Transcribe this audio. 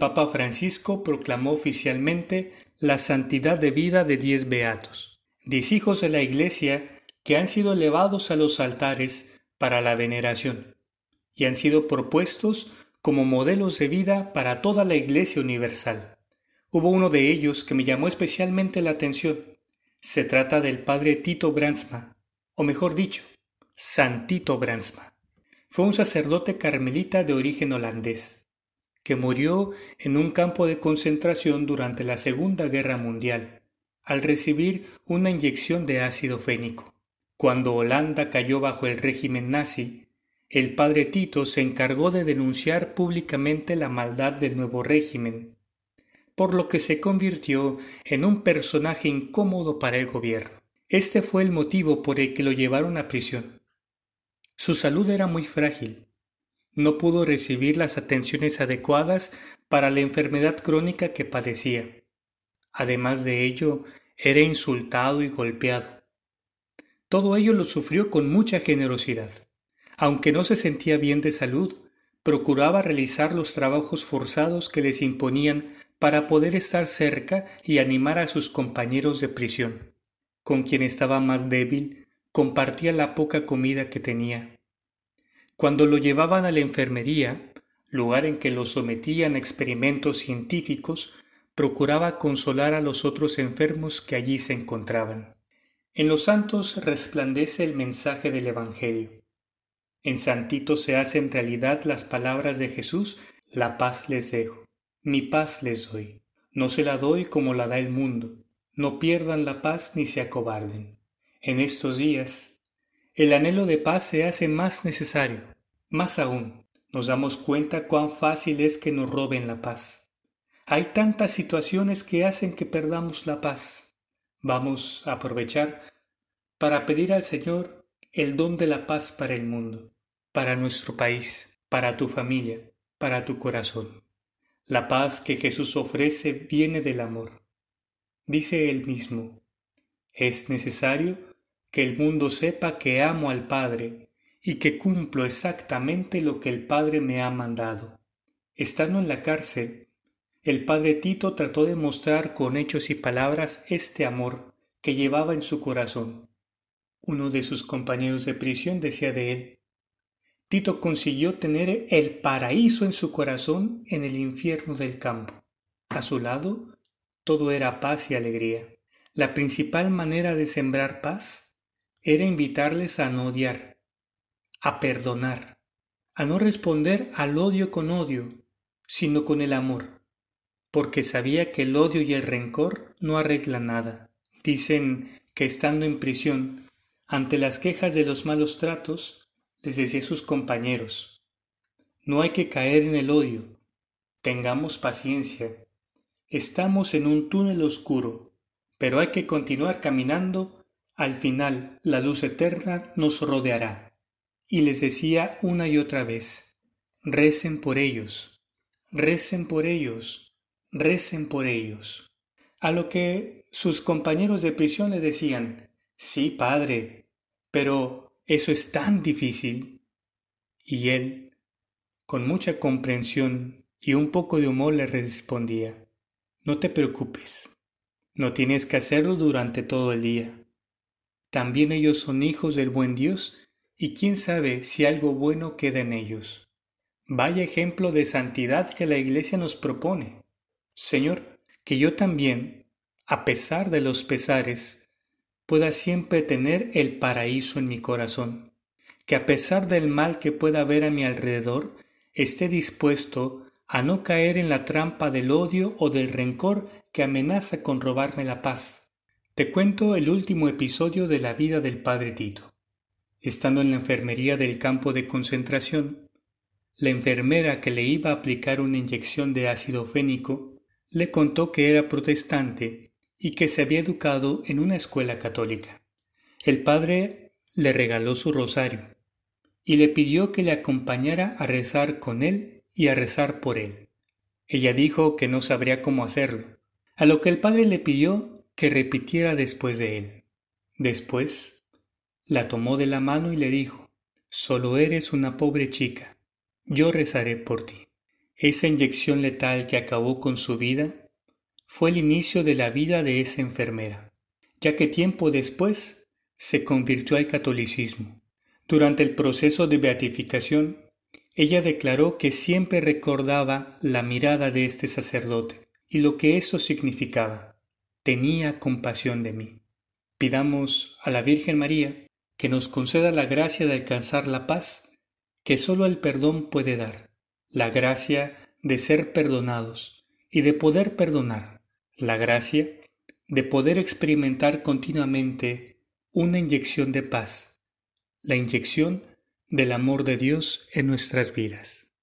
Papa Francisco proclamó oficialmente la santidad de vida de diez beatos, diez hijos de la Iglesia que han sido elevados a los altares para la veneración y han sido propuestos como modelos de vida para toda la Iglesia universal. Hubo uno de ellos que me llamó especialmente la atención. Se trata del padre Tito Bransma, o mejor dicho, Santito Bransma. Fue un sacerdote carmelita de origen holandés, murió en un campo de concentración durante la Segunda Guerra Mundial, al recibir una inyección de ácido fénico. Cuando Holanda cayó bajo el régimen nazi, el padre Tito se encargó de denunciar públicamente la maldad del nuevo régimen, por lo que se convirtió en un personaje incómodo para el gobierno. Este fue el motivo por el que lo llevaron a prisión. Su salud era muy frágil. No pudo recibir las atenciones adecuadas para la enfermedad crónica que padecía. Además de ello, era insultado y golpeado. Todo ello lo sufrió con mucha generosidad. Aunque no se sentía bien de salud, procuraba realizar los trabajos forzados que les imponían para poder estar cerca y animar a sus compañeros de prisión. Con quien estaba más débil, compartía la poca comida que tenía. Cuando lo llevaban a la enfermería, lugar en que lo sometían a experimentos científicos, procuraba consolar a los otros enfermos que allí se encontraban. En los santos resplandece el mensaje del Evangelio. En Santito se hacen realidad las palabras de Jesús, la paz les dejo, mi paz les doy. No se la doy como la da el mundo. No pierdan la paz ni se acobarden. En estos días, el anhelo de paz se hace más necesario. Más aún, nos damos cuenta cuán fácil es que nos roben la paz. Hay tantas situaciones que hacen que perdamos la paz vamos a aprovechar para pedir al Señor el don de la paz para el mundo, para nuestro país, para tu familia, para tu corazón. La paz que Jesús ofrece viene del amor. Dice él mismo, es necesario que el mundo sepa que amo al Padre y que cumplo exactamente lo que el Padre me ha mandado. Estando en la cárcel, el padre Tito trató de mostrar con hechos y palabras este amor que llevaba en su corazón. Uno de sus compañeros de prisión decía de él, Tito consiguió tener el paraíso en su corazón en el infierno del campo. A su lado, todo era paz y alegría. La principal manera de sembrar paz era invitarles a no odiar, a perdonar, a no responder al odio con odio, sino con el amor porque sabía que el odio y el rencor no arreglan nada. Dicen que estando en prisión, ante las quejas de los malos tratos, les decía a sus compañeros, no hay que caer en el odio, tengamos paciencia, estamos en un túnel oscuro, pero hay que continuar caminando, al final la luz eterna nos rodeará. Y les decía una y otra vez, recen por ellos, recen por ellos, recen por ellos. A lo que sus compañeros de prisión le decían, sí, padre, pero eso es tan difícil. Y él, con mucha comprensión y un poco de humor, le respondía, no te preocupes, no tienes que hacerlo durante todo el día. También ellos son hijos del buen Dios y quién sabe si algo bueno queda en ellos. Vaya ejemplo de santidad que la Iglesia nos propone. Señor, que yo también, a pesar de los pesares, pueda siempre tener el paraíso en mi corazón, que a pesar del mal que pueda haber a mi alrededor, esté dispuesto a no caer en la trampa del odio o del rencor que amenaza con robarme la paz. Te cuento el último episodio de la vida del padre Tito. Estando en la enfermería del campo de concentración, la enfermera que le iba a aplicar una inyección de ácido fénico le contó que era protestante y que se había educado en una escuela católica. El padre le regaló su rosario y le pidió que le acompañara a rezar con él y a rezar por él. Ella dijo que no sabría cómo hacerlo, a lo que el padre le pidió que repitiera después de él. Después, la tomó de la mano y le dijo, Solo eres una pobre chica, yo rezaré por ti. esa inyección letal que acabó con su vida, fue el inicio de la vida de esa enfermera, ya que tiempo después se convirtió al catolicismo. Durante el proceso de beatificación, ella declaró que siempre recordaba la mirada de este sacerdote y lo que eso significaba. Tenía compasión de mí. Pidamos a la Virgen María que nos conceda la gracia de alcanzar la paz que sólo el perdón puede dar, la gracia de ser perdonados y de poder perdonar, la gracia de poder experimentar continuamente una inyección de paz, la inyección del amor de Dios en nuestras vidas.